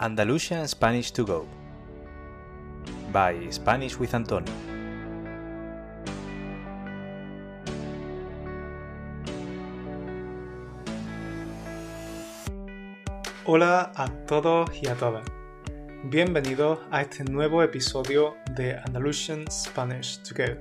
Andalusian Spanish to Go by Spanish with Antonio. Hola a todos y a todas. Bienvenidos a este nuevo episodio de Andalusian Spanish to Go,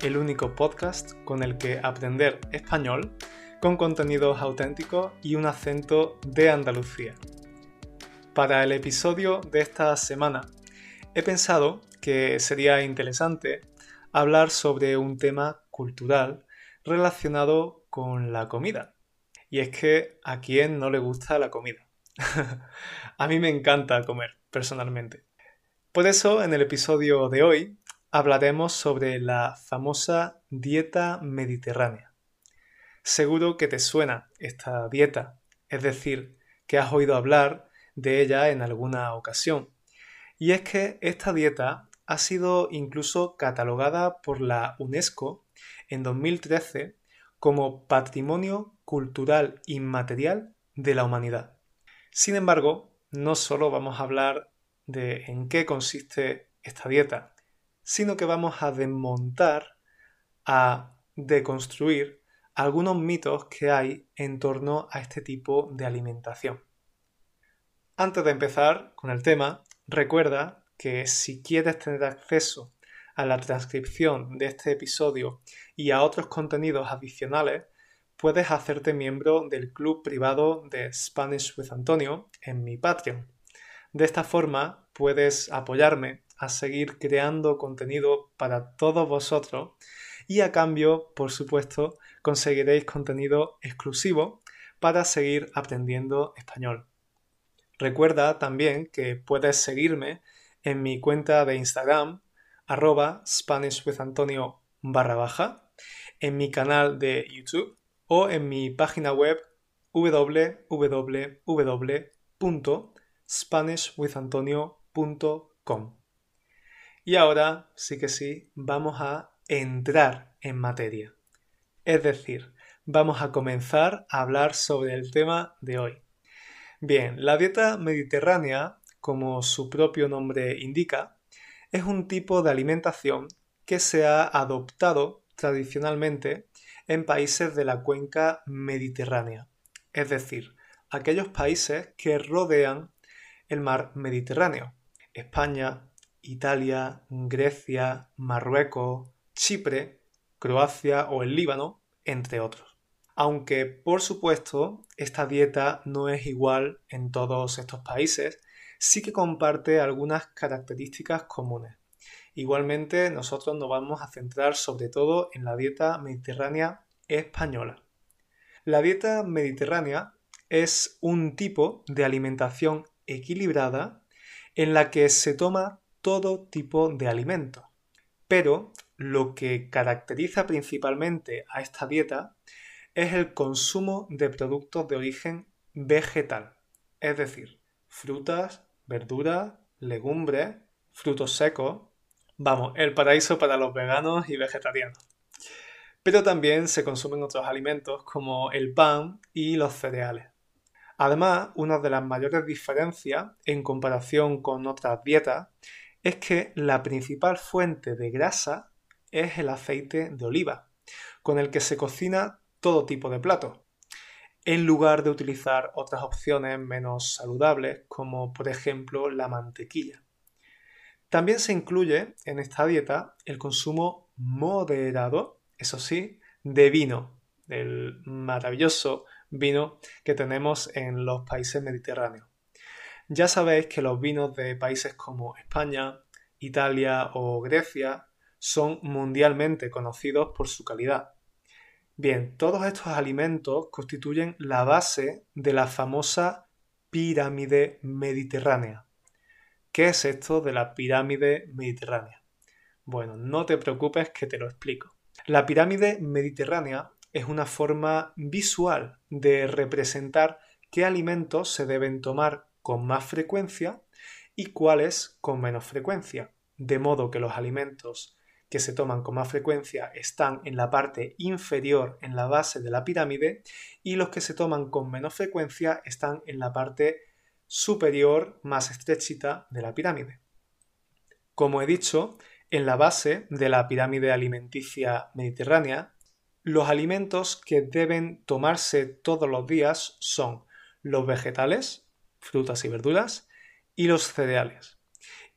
el único podcast con el que aprender español con contenidos auténticos y un acento de Andalucía. Para el episodio de esta semana he pensado que sería interesante hablar sobre un tema cultural relacionado con la comida. Y es que a quién no le gusta la comida. a mí me encanta comer, personalmente. Por eso, en el episodio de hoy hablaremos sobre la famosa dieta mediterránea. Seguro que te suena esta dieta, es decir, que has oído hablar de ella en alguna ocasión. Y es que esta dieta ha sido incluso catalogada por la UNESCO en 2013 como Patrimonio Cultural Inmaterial de la Humanidad. Sin embargo, no solo vamos a hablar de en qué consiste esta dieta, sino que vamos a desmontar, a deconstruir algunos mitos que hay en torno a este tipo de alimentación. Antes de empezar con el tema, recuerda que si quieres tener acceso a la transcripción de este episodio y a otros contenidos adicionales, puedes hacerte miembro del club privado de Spanish with Antonio en mi Patreon. De esta forma puedes apoyarme a seguir creando contenido para todos vosotros y a cambio, por supuesto, conseguiréis contenido exclusivo para seguir aprendiendo español. Recuerda también que puedes seguirme en mi cuenta de Instagram, arroba SpanishWithAntonio barra baja, en mi canal de YouTube o en mi página web www.spanishwithantonio.com. Y ahora sí que sí, vamos a entrar en materia. Es decir, vamos a comenzar a hablar sobre el tema de hoy. Bien, la dieta mediterránea, como su propio nombre indica, es un tipo de alimentación que se ha adoptado tradicionalmente en países de la cuenca mediterránea, es decir, aquellos países que rodean el mar Mediterráneo, España, Italia, Grecia, Marruecos, Chipre, Croacia o el Líbano, entre otros. Aunque, por supuesto, esta dieta no es igual en todos estos países, sí que comparte algunas características comunes. Igualmente, nosotros nos vamos a centrar sobre todo en la dieta mediterránea española. La dieta mediterránea es un tipo de alimentación equilibrada en la que se toma todo tipo de alimentos, pero lo que caracteriza principalmente a esta dieta es el consumo de productos de origen vegetal, es decir, frutas, verduras, legumbres, frutos secos, vamos, el paraíso para los veganos y vegetarianos. Pero también se consumen otros alimentos como el pan y los cereales. Además, una de las mayores diferencias en comparación con otras dietas es que la principal fuente de grasa es el aceite de oliva, con el que se cocina todo tipo de platos, en lugar de utilizar otras opciones menos saludables como por ejemplo la mantequilla. También se incluye en esta dieta el consumo moderado, eso sí, de vino, del maravilloso vino que tenemos en los países mediterráneos. Ya sabéis que los vinos de países como España, Italia o Grecia son mundialmente conocidos por su calidad. Bien, todos estos alimentos constituyen la base de la famosa pirámide mediterránea. ¿Qué es esto de la pirámide mediterránea? Bueno, no te preocupes que te lo explico. La pirámide mediterránea es una forma visual de representar qué alimentos se deben tomar con más frecuencia y cuáles con menos frecuencia, de modo que los alimentos que se toman con más frecuencia están en la parte inferior, en la base de la pirámide, y los que se toman con menos frecuencia están en la parte superior más estrechita de la pirámide. Como he dicho, en la base de la pirámide alimenticia mediterránea, los alimentos que deben tomarse todos los días son los vegetales, frutas y verduras, y los cereales.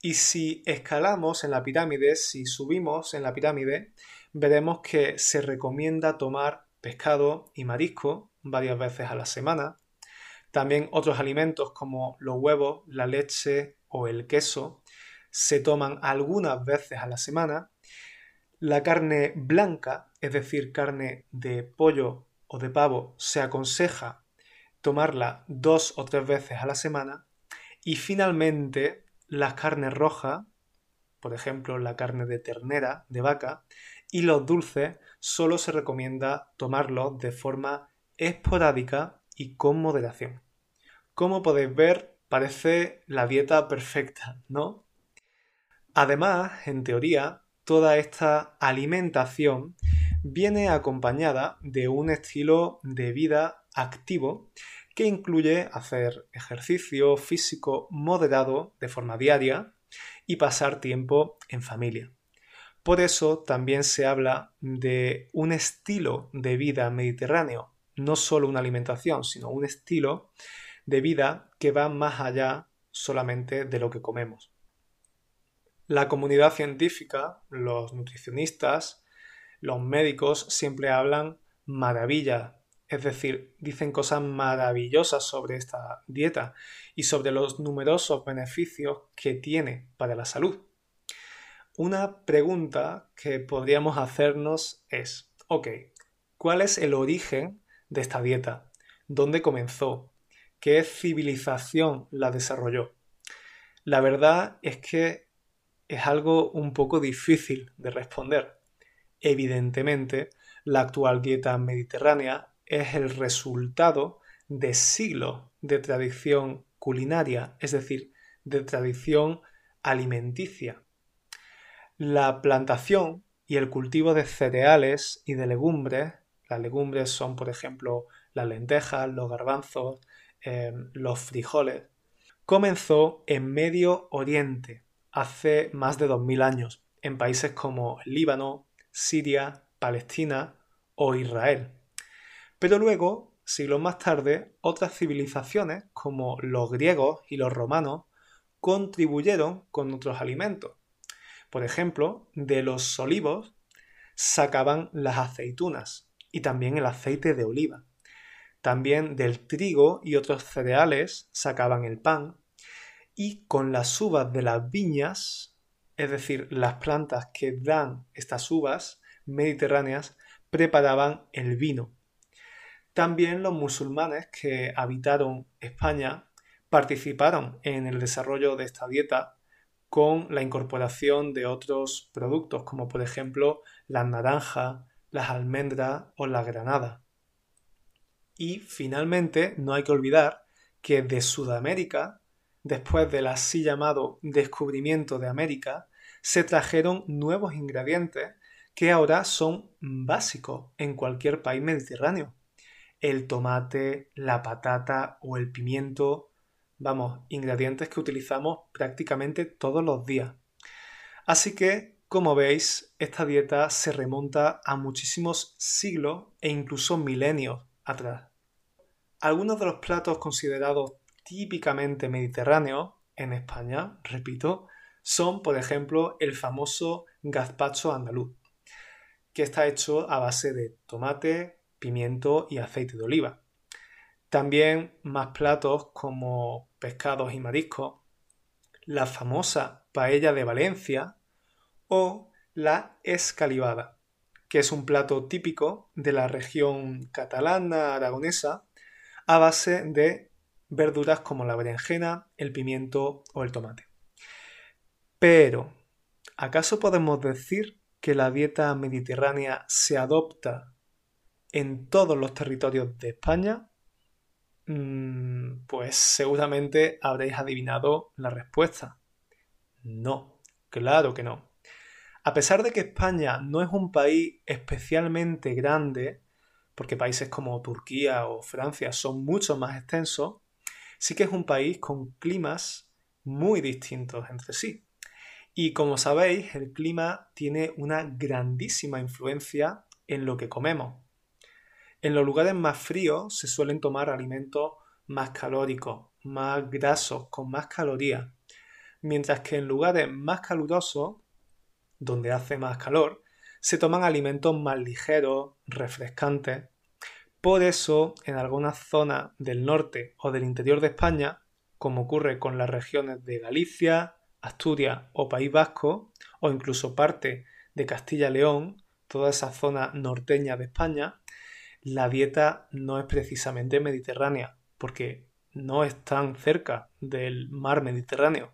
Y si escalamos en la pirámide, si subimos en la pirámide, veremos que se recomienda tomar pescado y marisco varias veces a la semana. También otros alimentos como los huevos, la leche o el queso se toman algunas veces a la semana. La carne blanca, es decir, carne de pollo o de pavo, se aconseja tomarla dos o tres veces a la semana. Y finalmente, las carnes rojas, por ejemplo, la carne de ternera, de vaca, y los dulces solo se recomienda tomarlos de forma esporádica y con moderación. Como podéis ver, parece la dieta perfecta, ¿no? Además, en teoría, toda esta alimentación viene acompañada de un estilo de vida activo que incluye hacer ejercicio físico moderado de forma diaria y pasar tiempo en familia. Por eso también se habla de un estilo de vida mediterráneo, no solo una alimentación, sino un estilo de vida que va más allá solamente de lo que comemos. La comunidad científica, los nutricionistas, los médicos siempre hablan maravilla, es decir, dicen cosas maravillosas sobre esta dieta y sobre los numerosos beneficios que tiene para la salud. Una pregunta que podríamos hacernos es, ok, ¿cuál es el origen de esta dieta? ¿Dónde comenzó? ¿Qué civilización la desarrolló? La verdad es que es algo un poco difícil de responder. Evidentemente, la actual dieta mediterránea es el resultado de siglos de tradición culinaria, es decir, de tradición alimenticia. La plantación y el cultivo de cereales y de legumbres, las legumbres son por ejemplo las lentejas, los garbanzos, eh, los frijoles, comenzó en Medio Oriente hace más de 2000 años, en países como Líbano, Siria, Palestina o Israel. Pero luego, siglos más tarde, otras civilizaciones como los griegos y los romanos contribuyeron con otros alimentos, por ejemplo, de los olivos sacaban las aceitunas y también el aceite de oliva. También del trigo y otros cereales sacaban el pan. Y con las uvas de las viñas, es decir, las plantas que dan estas uvas mediterráneas, preparaban el vino. También los musulmanes que habitaron España participaron en el desarrollo de esta dieta con la incorporación de otros productos como por ejemplo las naranjas, las almendras o la granada. Y finalmente no hay que olvidar que de Sudamérica, después del así llamado descubrimiento de América, se trajeron nuevos ingredientes que ahora son básicos en cualquier país mediterráneo. El tomate, la patata o el pimiento Vamos, ingredientes que utilizamos prácticamente todos los días. Así que, como veis, esta dieta se remonta a muchísimos siglos e incluso milenios atrás. Algunos de los platos considerados típicamente mediterráneos en España, repito, son, por ejemplo, el famoso gazpacho andaluz, que está hecho a base de tomate, pimiento y aceite de oliva. También más platos como pescados y mariscos, la famosa paella de Valencia o la escalivada, que es un plato típico de la región catalana aragonesa a base de verduras como la berenjena, el pimiento o el tomate. Pero, ¿acaso podemos decir que la dieta mediterránea se adopta en todos los territorios de España? Mm, pues seguramente habréis adivinado la respuesta. No, claro que no. A pesar de que España no es un país especialmente grande, porque países como Turquía o Francia son mucho más extensos, sí que es un país con climas muy distintos entre sí. Y como sabéis, el clima tiene una grandísima influencia en lo que comemos. En los lugares más fríos se suelen tomar alimentos más calóricos, más grasos, con más calorías, mientras que en lugares más calurosos, donde hace más calor, se toman alimentos más ligeros, refrescantes. Por eso, en algunas zonas del norte o del interior de España, como ocurre con las regiones de Galicia, Asturias o País Vasco, o incluso parte de Castilla-León, toda esa zona norteña de España, la dieta no es precisamente mediterránea, porque no están cerca del mar Mediterráneo.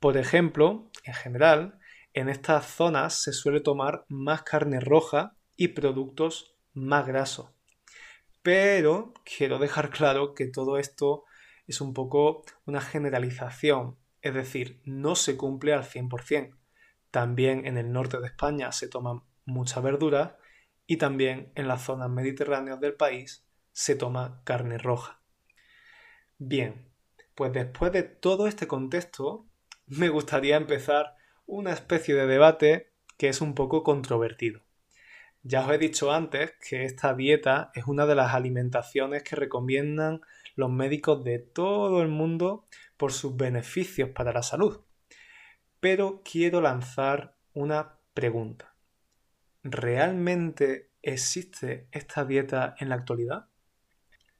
Por ejemplo, en general, en estas zonas se suele tomar más carne roja y productos más grasos. Pero quiero dejar claro que todo esto es un poco una generalización, es decir, no se cumple al 100%. También en el norte de España se toman mucha verdura y también en las zonas mediterráneas del país se toma carne roja. Bien, pues después de todo este contexto, me gustaría empezar una especie de debate que es un poco controvertido. Ya os he dicho antes que esta dieta es una de las alimentaciones que recomiendan los médicos de todo el mundo por sus beneficios para la salud. Pero quiero lanzar una pregunta. ¿Realmente existe esta dieta en la actualidad?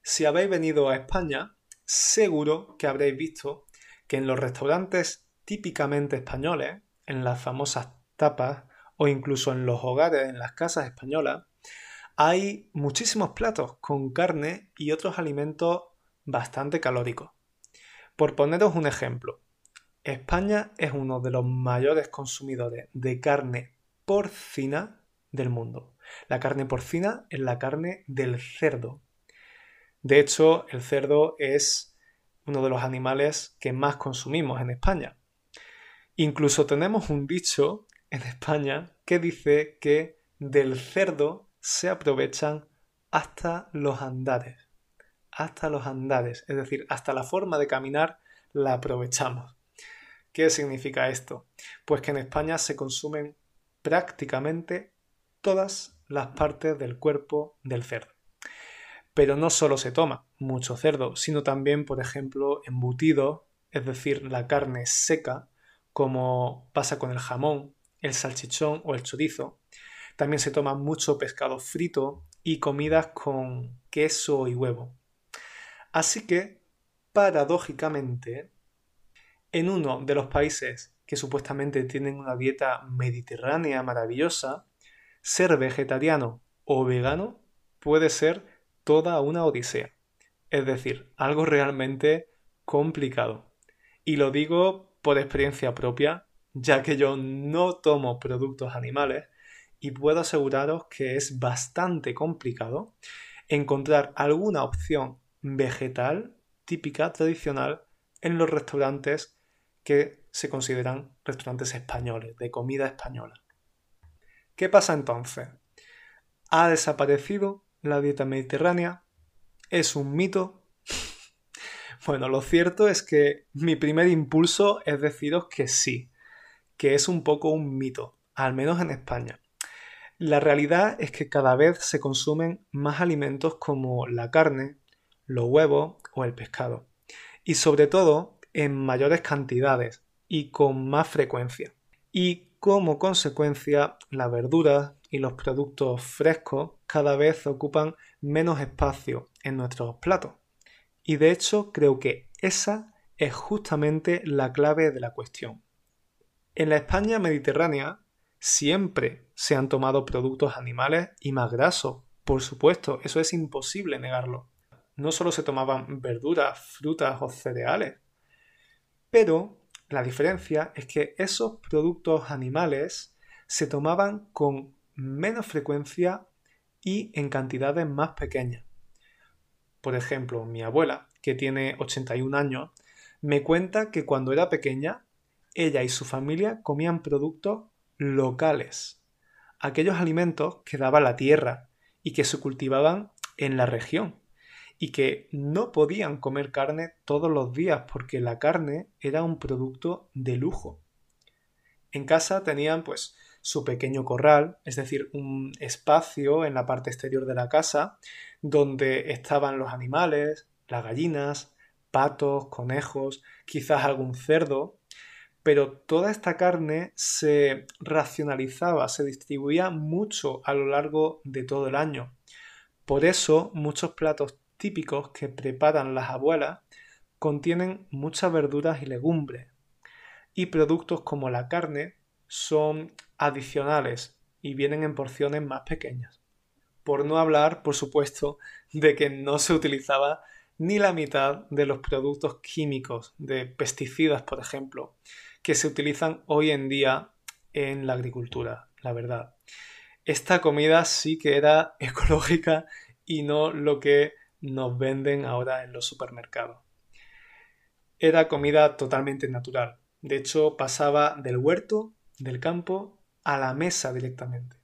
Si habéis venido a España, seguro que habréis visto que en los restaurantes típicamente españoles, en las famosas tapas o incluso en los hogares, en las casas españolas, hay muchísimos platos con carne y otros alimentos bastante calóricos. Por poneros un ejemplo, España es uno de los mayores consumidores de carne porcina del mundo. La carne porcina es la carne del cerdo. De hecho, el cerdo es uno de los animales que más consumimos en España. Incluso tenemos un dicho en España que dice que del cerdo se aprovechan hasta los andares. Hasta los andares, es decir, hasta la forma de caminar la aprovechamos. ¿Qué significa esto? Pues que en España se consumen prácticamente todas las partes del cuerpo del cerdo. Pero no solo se toma mucho cerdo, sino también, por ejemplo, embutido, es decir, la carne seca, como pasa con el jamón, el salchichón o el chorizo. También se toma mucho pescado frito y comidas con queso y huevo. Así que, paradójicamente, en uno de los países que supuestamente tienen una dieta mediterránea maravillosa, ser vegetariano o vegano puede ser toda una odisea. Es decir, algo realmente complicado. Y lo digo por experiencia propia, ya que yo no tomo productos animales y puedo aseguraros que es bastante complicado encontrar alguna opción vegetal típica, tradicional, en los restaurantes que se consideran restaurantes españoles, de comida española. ¿Qué pasa entonces? ¿Ha desaparecido la dieta mediterránea? ¿Es un mito? bueno, lo cierto es que mi primer impulso es deciros que sí, que es un poco un mito, al menos en España. La realidad es que cada vez se consumen más alimentos como la carne, los huevos o el pescado, y sobre todo en mayores cantidades y con más frecuencia. Y como consecuencia, la verdura y los productos frescos cada vez ocupan menos espacio en nuestros platos. Y de hecho creo que esa es justamente la clave de la cuestión. En la España mediterránea siempre se han tomado productos animales y más grasos, por supuesto, eso es imposible negarlo. No solo se tomaban verduras, frutas o cereales, pero la diferencia es que esos productos animales se tomaban con menos frecuencia y en cantidades más pequeñas. Por ejemplo, mi abuela, que tiene 81 años, me cuenta que cuando era pequeña, ella y su familia comían productos locales, aquellos alimentos que daba la tierra y que se cultivaban en la región, y que no podían comer carne todos los días porque la carne era un producto de lujo. En casa tenían pues su pequeño corral, es decir, un espacio en la parte exterior de la casa donde estaban los animales, las gallinas, patos, conejos, quizás algún cerdo, pero toda esta carne se racionalizaba, se distribuía mucho a lo largo de todo el año. Por eso muchos platos típicos que preparan las abuelas contienen muchas verduras y legumbres. Y productos como la carne son adicionales y vienen en porciones más pequeñas. Por no hablar, por supuesto, de que no se utilizaba ni la mitad de los productos químicos, de pesticidas, por ejemplo, que se utilizan hoy en día en la agricultura, la verdad. Esta comida sí que era ecológica y no lo que nos venden ahora en los supermercados. Era comida totalmente natural. De hecho, pasaba del huerto, del campo, a la mesa directamente.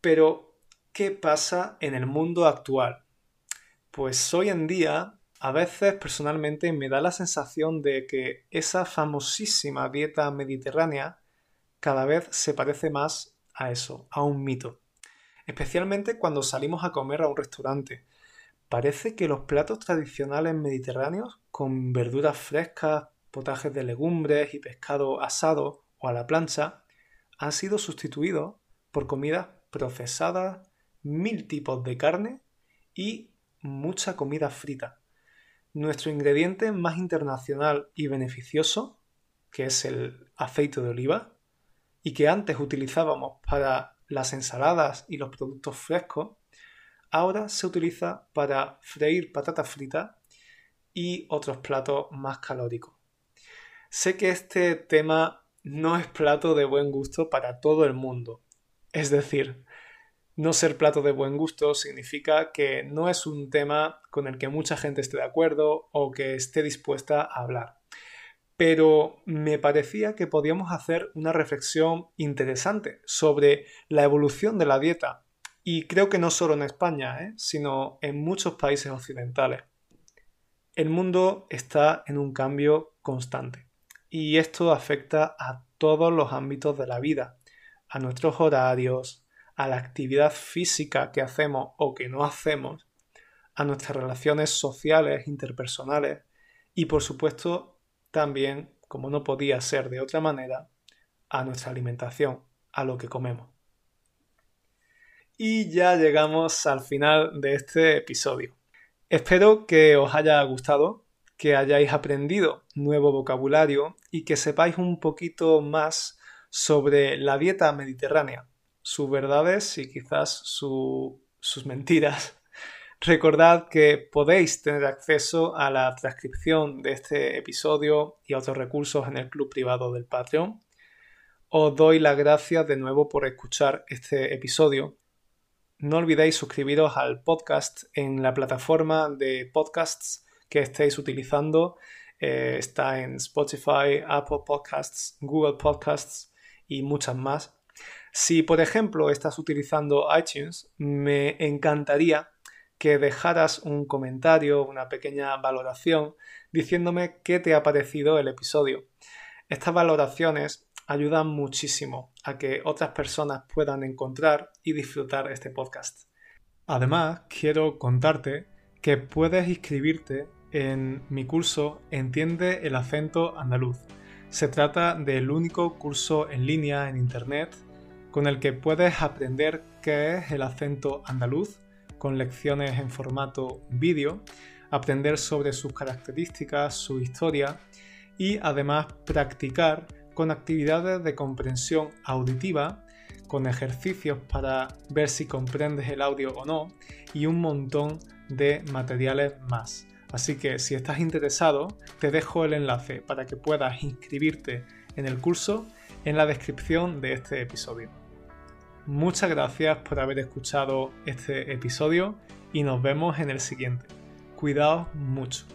Pero, ¿qué pasa en el mundo actual? Pues hoy en día a veces personalmente me da la sensación de que esa famosísima dieta mediterránea cada vez se parece más a eso, a un mito. Especialmente cuando salimos a comer a un restaurante. Parece que los platos tradicionales mediterráneos, con verduras frescas, potajes de legumbres y pescado asado o a la plancha, han sido sustituidos por comidas procesadas, mil tipos de carne y mucha comida frita. Nuestro ingrediente más internacional y beneficioso, que es el aceite de oliva, y que antes utilizábamos para las ensaladas y los productos frescos, ahora se utiliza para freír patatas fritas y otros platos más calóricos. Sé que este tema no es plato de buen gusto para todo el mundo. Es decir, no ser plato de buen gusto significa que no es un tema con el que mucha gente esté de acuerdo o que esté dispuesta a hablar. Pero me parecía que podíamos hacer una reflexión interesante sobre la evolución de la dieta. Y creo que no solo en España, ¿eh? sino en muchos países occidentales. El mundo está en un cambio constante. Y esto afecta a todos los ámbitos de la vida, a nuestros horarios, a la actividad física que hacemos o que no hacemos, a nuestras relaciones sociales, interpersonales y por supuesto también, como no podía ser de otra manera, a nuestra alimentación, a lo que comemos. Y ya llegamos al final de este episodio. Espero que os haya gustado, que hayáis aprendido nuevo vocabulario y que sepáis un poquito más sobre la dieta mediterránea, sus verdades y quizás sus mentiras. Recordad que podéis tener acceso a la transcripción de este episodio y a otros recursos en el club privado del Patreon. Os doy las gracias de nuevo por escuchar este episodio. No olvidéis suscribiros al podcast en la plataforma de podcasts que estéis utilizando. Eh, está en Spotify, Apple Podcasts, Google Podcasts y muchas más. Si, por ejemplo, estás utilizando iTunes, me encantaría que dejaras un comentario, una pequeña valoración, diciéndome qué te ha parecido el episodio. Estas valoraciones ayudan muchísimo a que otras personas puedan encontrar y disfrutar este podcast. Además, quiero contarte que puedes inscribirte en mi curso Entiende el acento andaluz. Se trata del único curso en línea en Internet con el que puedes aprender qué es el acento andaluz, con lecciones en formato vídeo, aprender sobre sus características, su historia y además practicar con actividades de comprensión auditiva, con ejercicios para ver si comprendes el audio o no y un montón de materiales más. Así que si estás interesado, te dejo el enlace para que puedas inscribirte en el curso en la descripción de este episodio. Muchas gracias por haber escuchado este episodio y nos vemos en el siguiente. Cuidaos mucho.